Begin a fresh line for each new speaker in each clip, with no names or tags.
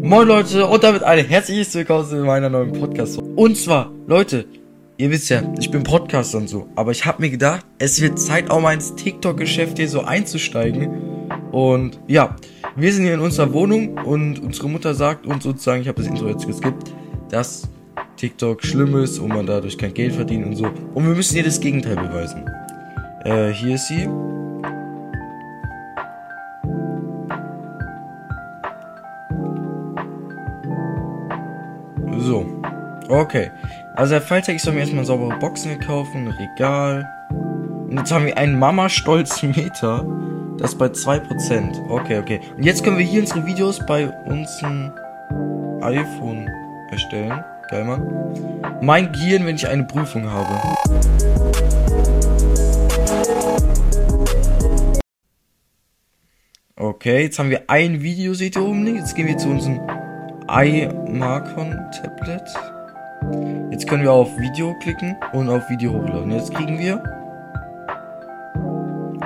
Moin Leute und damit ein herzliches Willkommen zu meiner neuen Podcast. Und zwar, Leute, ihr wisst ja, ich bin Podcaster und so, aber ich habe mir gedacht, es wird Zeit auch mal ins TikTok-Geschäft hier so einzusteigen. Und ja, wir sind hier in unserer Wohnung und unsere Mutter sagt uns sozusagen, ich habe das Intro jetzt geskippt, dass TikTok schlimm ist und man dadurch kein Geld verdient und so. Und wir müssen ihr das Gegenteil beweisen. Äh, hier ist sie. So. Okay. Also der Falltag, ich soll mir erstmal saubere Boxen kaufen, ein Regal. Und jetzt haben wir einen Mama-Stolz Meter. Das bei 2%. Okay, okay. Und jetzt können wir hier unsere Videos bei unserem iPhone erstellen. Geil, Mann. Mein Gehirn, wenn ich eine Prüfung habe. Okay, jetzt haben wir ein Video, seht ihr oben links. Jetzt gehen wir zu unserem iMarcon Tablet. Jetzt können wir auf Video klicken und auf Video hochladen. Jetzt kriegen wir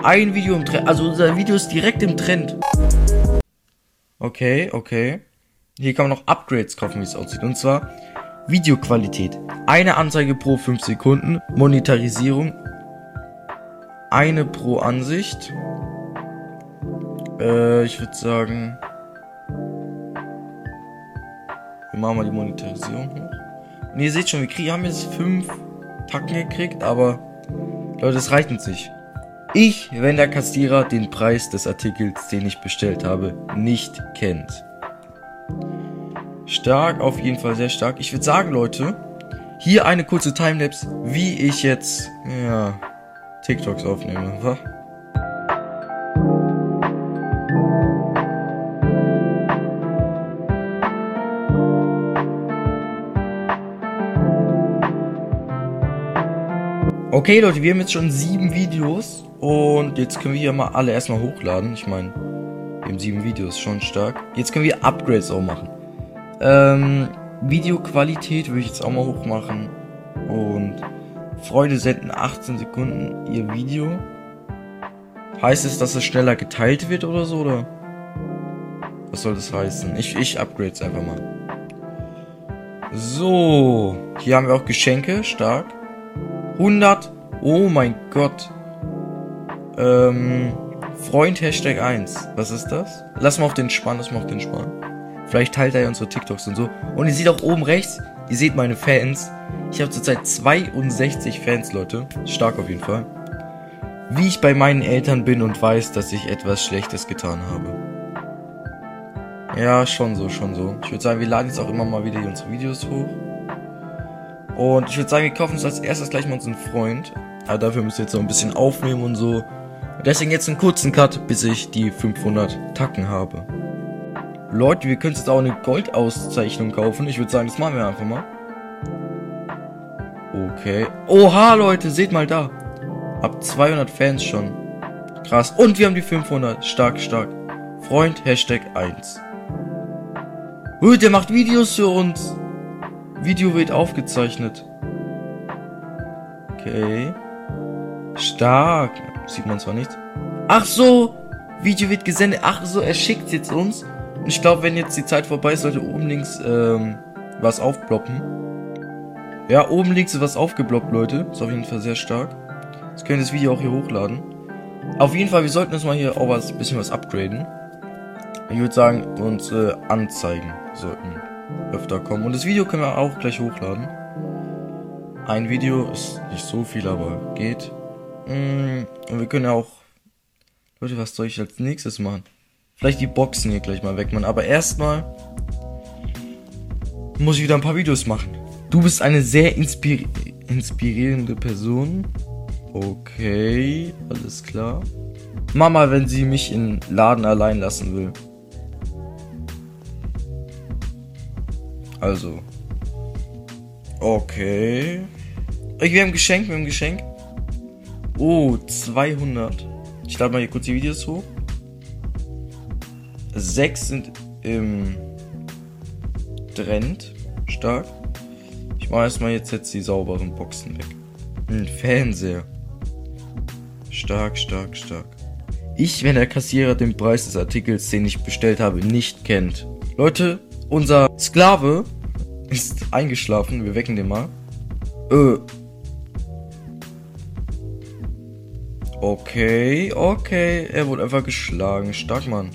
ein Video im Trend. Also unser Video ist direkt im Trend. Okay, okay. Hier kann man noch Upgrades kaufen, wie es aussieht. Und zwar Videoqualität. Eine Anzeige pro 5 Sekunden. Monetarisierung. Eine pro Ansicht. Äh, ich würde sagen. Wir machen mal die Monetarisierung hoch. Und ihr seht schon, wir kriegen, haben jetzt 5 Tacken gekriegt, aber Leute, das reicht nicht. Ich, wenn der Kassierer den Preis des Artikels, den ich bestellt habe, nicht kennt. Stark, auf jeden Fall sehr stark. Ich würde sagen, Leute, hier eine kurze Timelapse, wie ich jetzt, ja, TikToks aufnehme, wa? Okay, Leute, wir haben jetzt schon sieben Videos und jetzt können wir hier mal alle erstmal hochladen. Ich meine, wir haben sieben Videos, schon stark. Jetzt können wir Upgrades auch machen. Ähm, Videoqualität würde ich jetzt auch mal hochmachen. Und Freunde senden 18 Sekunden ihr Video. Heißt es, dass es schneller geteilt wird oder so, oder? Was soll das heißen? Ich, ich upgrade einfach mal. So, hier haben wir auch Geschenke, stark. 100, oh mein Gott. Ähm, Freund Hashtag 1. Was ist das? Lass mal auf den Spann, lass mal auf den Spann. Vielleicht teilt er ja unsere TikToks und so. Und ihr seht auch oben rechts, ihr seht meine Fans. Ich habe zurzeit 62 Fans, Leute. Stark auf jeden Fall. Wie ich bei meinen Eltern bin und weiß, dass ich etwas Schlechtes getan habe. Ja, schon so, schon so. Ich würde sagen, wir laden jetzt auch immer mal wieder unsere Videos hoch. Und ich würde sagen, wir kaufen uns als erstes gleich mal unseren Freund. Aber dafür müssen wir jetzt noch ein bisschen aufnehmen und so. Deswegen jetzt einen kurzen Cut, bis ich die 500 Tacken habe. Leute, wir können jetzt auch eine Goldauszeichnung kaufen. Ich würde sagen, das machen wir einfach mal. Okay. Oha, Leute, seht mal da. Ab 200 Fans schon. Krass. Und wir haben die 500. Stark, stark. Freund, Hashtag 1. Uh, der macht Videos für uns. Video wird aufgezeichnet. Okay. Stark. Sieht man zwar nicht. Ach so. Video wird gesendet. Ach so, er schickt jetzt uns. Und ich glaube, wenn jetzt die Zeit vorbei ist, sollte oben links ähm, was aufploppen. Ja, oben links ist was aufgeploppt, Leute. Ist auf jeden Fall sehr stark. Jetzt können wir das Video auch hier hochladen. Auf jeden Fall, wir sollten uns mal hier auch was bisschen was upgraden. Ich würde sagen, unsere Anzeigen sollten öfter kommen. Und das Video können wir auch gleich hochladen. Ein Video ist nicht so viel, aber geht. Mm, und wir können ja auch. Leute, was soll ich als nächstes machen? Vielleicht die Boxen hier gleich mal wegmachen. Aber erstmal muss ich wieder ein paar Videos machen. Du bist eine sehr inspiri inspirierende Person. Okay, alles klar. Mama, wenn sie mich in Laden allein lassen will. Also. Okay. Wir haben ein Geschenk, wir haben ein Geschenk. Oh, 200. Ich lade mal hier kurz die Videos hoch. Sechs sind im Trend. Stark. Ich mache erstmal jetzt, jetzt die sauberen Boxen weg. Ein Fernseher. Stark, stark, stark. Ich, wenn der Kassierer den Preis des Artikels, den ich bestellt habe, nicht kennt. Leute, unser Sklave ist eingeschlafen. Wir wecken den mal. Äh. Okay, okay. Er wurde einfach geschlagen. Stark, Mann.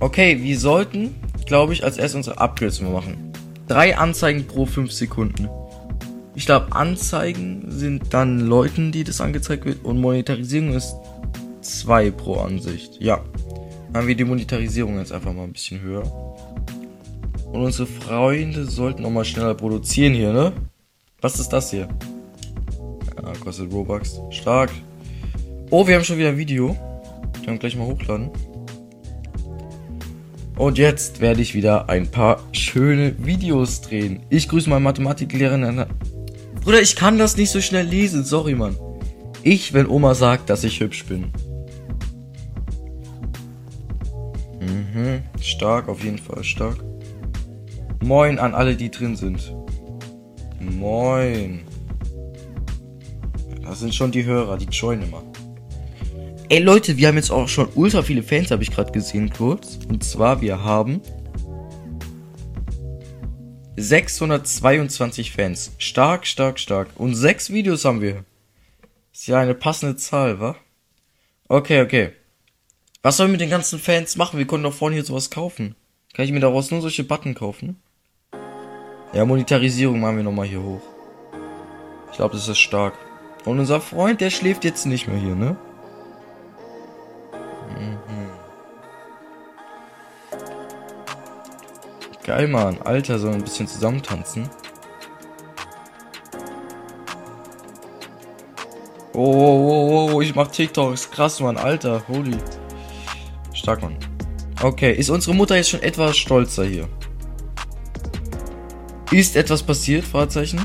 Okay, wir sollten, glaube ich, als erstes unsere Upgrades machen. Drei Anzeigen pro fünf Sekunden. Ich glaube, Anzeigen sind dann Leuten, die das angezeigt wird und Monetarisierung ist zwei pro Ansicht. Ja. Haben wir die Monetarisierung jetzt einfach mal ein bisschen höher. Und unsere Freunde sollten auch mal schneller produzieren hier, ne? Was ist das hier? Ja, kostet Robux. Stark. Oh, wir haben schon wieder ein Video. Wir können gleich mal hochladen. Und jetzt werde ich wieder ein paar schöne Videos drehen. Ich grüße meine Mathematiklehrerin. Bruder, ich kann das nicht so schnell lesen. Sorry, Mann. Ich, wenn Oma sagt, dass ich hübsch bin. Stark, auf jeden Fall. Stark. Moin an alle, die drin sind. Moin. Das sind schon die Hörer, die joinen immer. Ey Leute, wir haben jetzt auch schon ultra viele Fans, habe ich gerade gesehen kurz. Und zwar, wir haben 622 Fans. Stark, stark, stark. Und sechs Videos haben wir. Ist ja eine passende Zahl, wa? Okay, okay. Was sollen wir mit den ganzen Fans machen? Wir konnten doch vorne hier sowas kaufen. Kann ich mir daraus nur solche Button kaufen? Ja, Monetarisierung machen wir nochmal hier hoch. Ich glaube, das ist stark. Und unser Freund, der schläft jetzt nicht mehr hier, ne? Mhm. Geil, Mann. Alter, so ein bisschen zusammentanzen. Oh, oh, oh, oh, ich mach TikToks. Krass, Mann. Alter, holy. Stark, Mann. Okay, ist unsere Mutter jetzt schon etwas stolzer hier? Ist etwas passiert? Fragezeichen.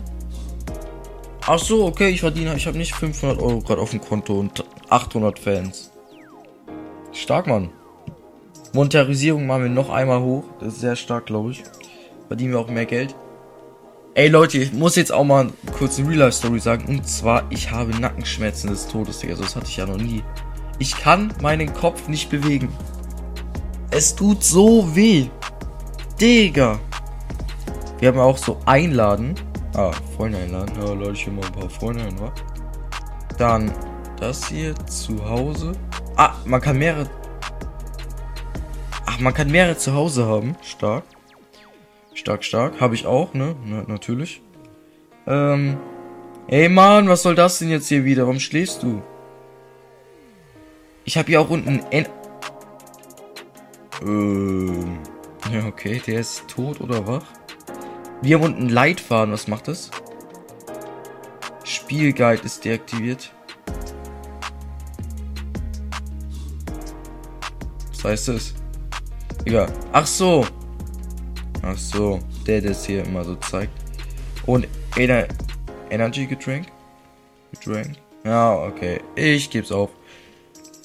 Ach so, okay, ich verdiene, ich habe nicht 500 Euro gerade auf dem Konto und 800 Fans. Stark, Mann. Monetarisierung machen wir noch einmal hoch. Das ist sehr stark, glaube ich. Verdienen wir auch mehr Geld. Ey Leute, ich muss jetzt auch mal kurz eine Real-Life-Story sagen. Und zwar, ich habe Nackenschmerzen des Todes, Digga. Das hatte ich ja noch nie. Ich kann meinen Kopf nicht bewegen. Es tut so weh. Digga. Wir haben auch so einladen. Ah, Freunde einladen. Ja, lade ich mal ein paar Freunde ein, wa? Dann das hier zu Hause. Ah, man kann mehrere. Ach, man kann mehrere zu Hause haben. Stark. Stark, stark. Habe ich auch, ne? Na, natürlich. Ähm. Ey, Mann, was soll das denn jetzt hier wieder? Warum schläfst du? Ich habe hier auch unten N. Ähm. Ja, okay, der ist tot oder wach? Wir haben unten Leitfaden, was macht das? Spielguide ist deaktiviert. Was heißt das? Egal. Ach so. Ach so. Der, der es hier immer so zeigt. Und Ener Energy Getränk? Getränk? Ja, okay. Ich geb's auf.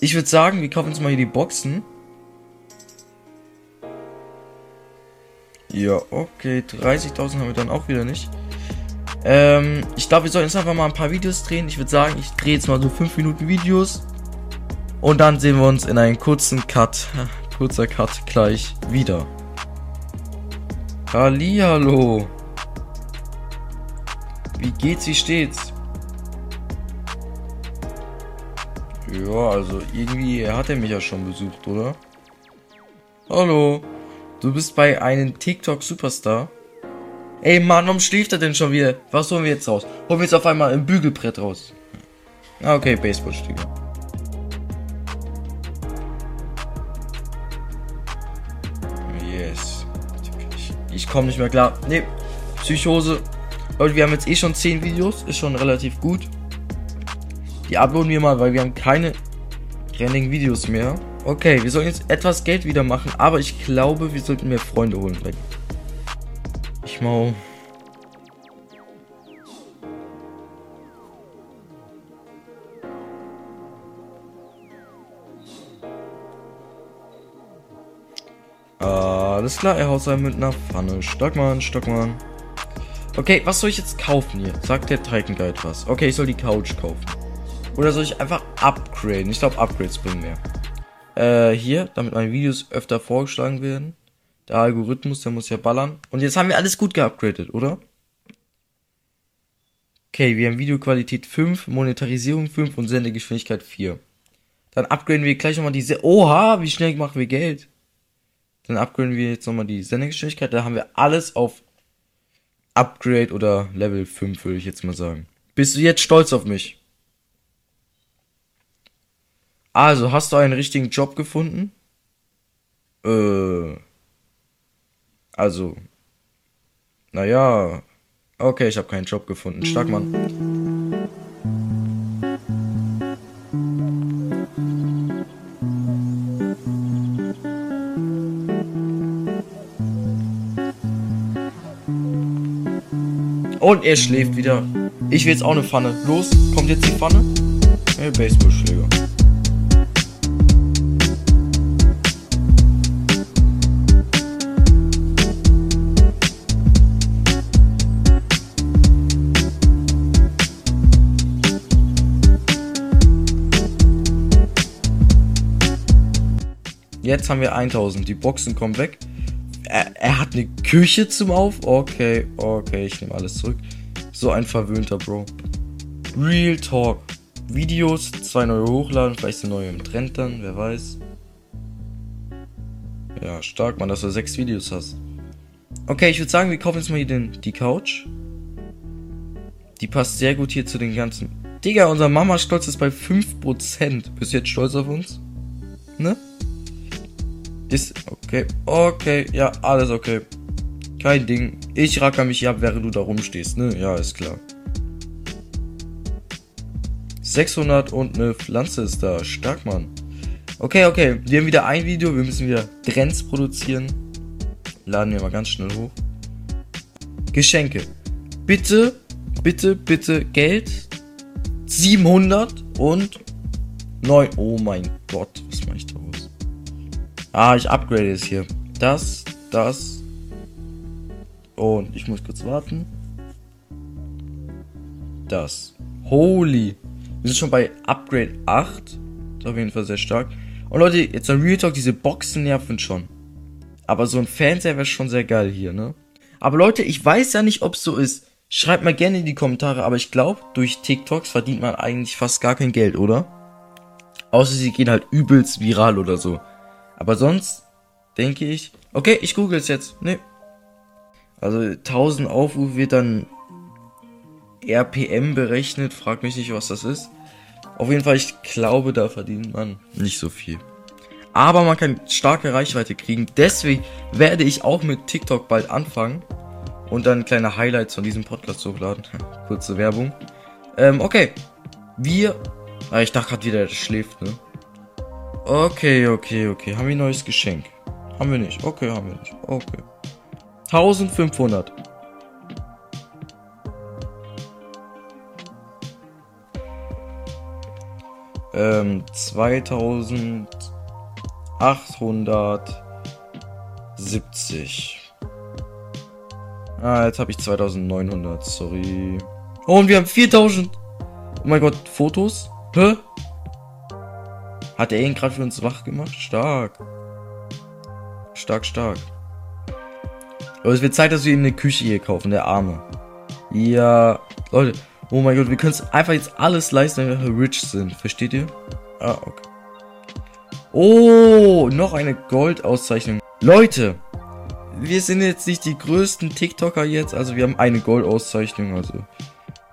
Ich würde sagen, wir kaufen uns mal hier die Boxen. Ja, okay. 30.000 haben wir dann auch wieder nicht. Ähm, ich glaube, wir sollten jetzt einfach mal ein paar Videos drehen. Ich würde sagen, ich drehe jetzt mal so 5 Minuten Videos. Und dann sehen wir uns in einem kurzen Cut, kurzer Cut gleich wieder. Hallihallo. Wie geht's, wie steht's? Ja, also irgendwie hat er mich ja schon besucht, oder? Hallo. Du bist bei einem TikTok-Superstar. Ey Mann, warum schläft er denn schon wieder? Was holen wir jetzt raus? Holen wir jetzt auf einmal ein Bügelbrett raus. Ah, okay, Baseballstiege. Yes. Ich komme nicht mehr klar. Nee, Psychose. Leute, wir haben jetzt eh schon 10 Videos. Ist schon relativ gut. Die uploaden wir mal, weil wir haben keine rennigen Videos mehr. Okay, wir sollen jetzt etwas Geld wieder machen, aber ich glaube, wir sollten mehr Freunde holen. Ich mal. Alles klar, er haut sein mit einer Pfanne. Stockmann, Stockmann. Okay, was soll ich jetzt kaufen hier? Sagt der Titan Guide was. Okay, ich soll die Couch kaufen. Oder soll ich einfach upgraden? Ich glaube, Upgrades bringen mehr. Äh, hier, damit meine Videos öfter vorgeschlagen werden. Der Algorithmus, der muss ja ballern. Und jetzt haben wir alles gut geupgradet, oder? Okay, wir haben Videoqualität 5, Monetarisierung 5 und Sendegeschwindigkeit 4. Dann upgraden wir gleich nochmal diese. Oha, wie schnell machen wir Geld? Dann upgraden wir jetzt nochmal die Sendegeschwindigkeit. Da haben wir alles auf Upgrade oder Level 5, würde ich jetzt mal sagen. Bist du jetzt stolz auf mich? Also, hast du einen richtigen Job gefunden? Äh. Also. Naja. Okay, ich habe keinen Job gefunden. Stark, Mann. Und er schläft wieder. Ich will jetzt auch eine Pfanne. Los, kommt jetzt die Pfanne? Hey, Baseballschläger. Jetzt haben wir 1000. Die Boxen kommen weg. Er, er, hat eine Küche zum Auf. Okay, okay, ich nehme alles zurück. So ein verwöhnter Bro. Real Talk. Videos, zwei neue hochladen, vielleicht sind neue im Trend dann, wer weiß. Ja, stark, man, dass du sechs Videos hast. Okay, ich würde sagen, wir kaufen jetzt mal hier den, die Couch. Die passt sehr gut hier zu den ganzen. Digga, unser Mama-Stolz ist bei 5%. Bist du jetzt stolz auf uns? Ne? Ist okay. Okay, ja, alles okay. Kein Ding. Ich racker mich ab, während du da rumstehst, ne? Ja, ist klar. 600 und eine Pflanze ist da. Stark, Mann. Okay, okay. Wir haben wieder ein Video. Wir müssen wieder Trends produzieren. Laden wir mal ganz schnell hoch. Geschenke. Bitte, bitte, bitte Geld. 700 und 9. Oh mein Gott, was mache ich da? Ah, ich upgrade es hier. Das, das. Und ich muss kurz warten. Das. Holy. Wir sind schon bei Upgrade 8. Das ist auf jeden Fall sehr stark. Und Leute, jetzt ein Real Talk, diese Boxen nerven schon. Aber so ein Fernseher wäre schon sehr geil hier, ne? Aber Leute, ich weiß ja nicht, ob es so ist. Schreibt mal gerne in die Kommentare, aber ich glaube, durch TikToks verdient man eigentlich fast gar kein Geld, oder? Außer sie gehen halt übelst viral oder so. Aber sonst denke ich, okay, ich google es jetzt. Nee. Also 1000 Aufrufe wird dann RPM berechnet. Frag mich nicht, was das ist. Auf jeden Fall, ich glaube, da verdient man nicht so viel. Aber man kann starke Reichweite kriegen. Deswegen werde ich auch mit TikTok bald anfangen. Und dann kleine Highlights von diesem Podcast hochladen. Kurze Werbung. Ähm, okay. Wir. Ah, ich dachte gerade wieder, der schläft, ne? Okay, okay, okay. Haben wir ein neues Geschenk? Haben wir nicht. Okay, haben wir nicht. Okay. 1500. Ähm, 2870. Ah, jetzt habe ich 2900, sorry. Oh, und wir haben 4000. Oh mein Gott, Fotos? Hä? Hat er ihn gerade für uns wach gemacht? Stark. Stark, stark. Aber es wird Zeit, dass wir ihm eine Küche hier kaufen, der Arme. Ja, Leute. Oh mein Gott, wir können es einfach jetzt alles leisten, wenn wir rich sind. Versteht ihr? Ah, okay. Oh, noch eine Goldauszeichnung. Leute, wir sind jetzt nicht die größten TikToker jetzt. Also wir haben eine Goldauszeichnung. Also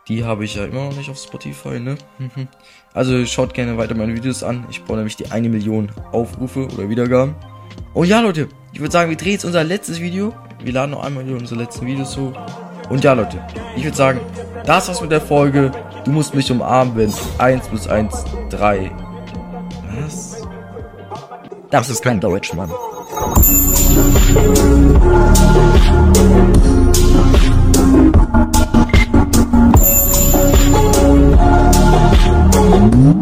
die habe ich ja immer noch nicht auf Spotify, ne? also schaut gerne weiter meine Videos an. Ich brauche nämlich die eine Million Aufrufe oder Wiedergaben. Und ja, Leute, ich würde sagen, wir drehen jetzt unser letztes Video. Wir laden noch einmal unsere letzten Videos hoch. Und ja, Leute, ich würde sagen, das war's mit der Folge. Du musst mich umarmen, wenn 1 plus 1 3. Was? Das ist kein Deutsch, Mann. Mm-hmm.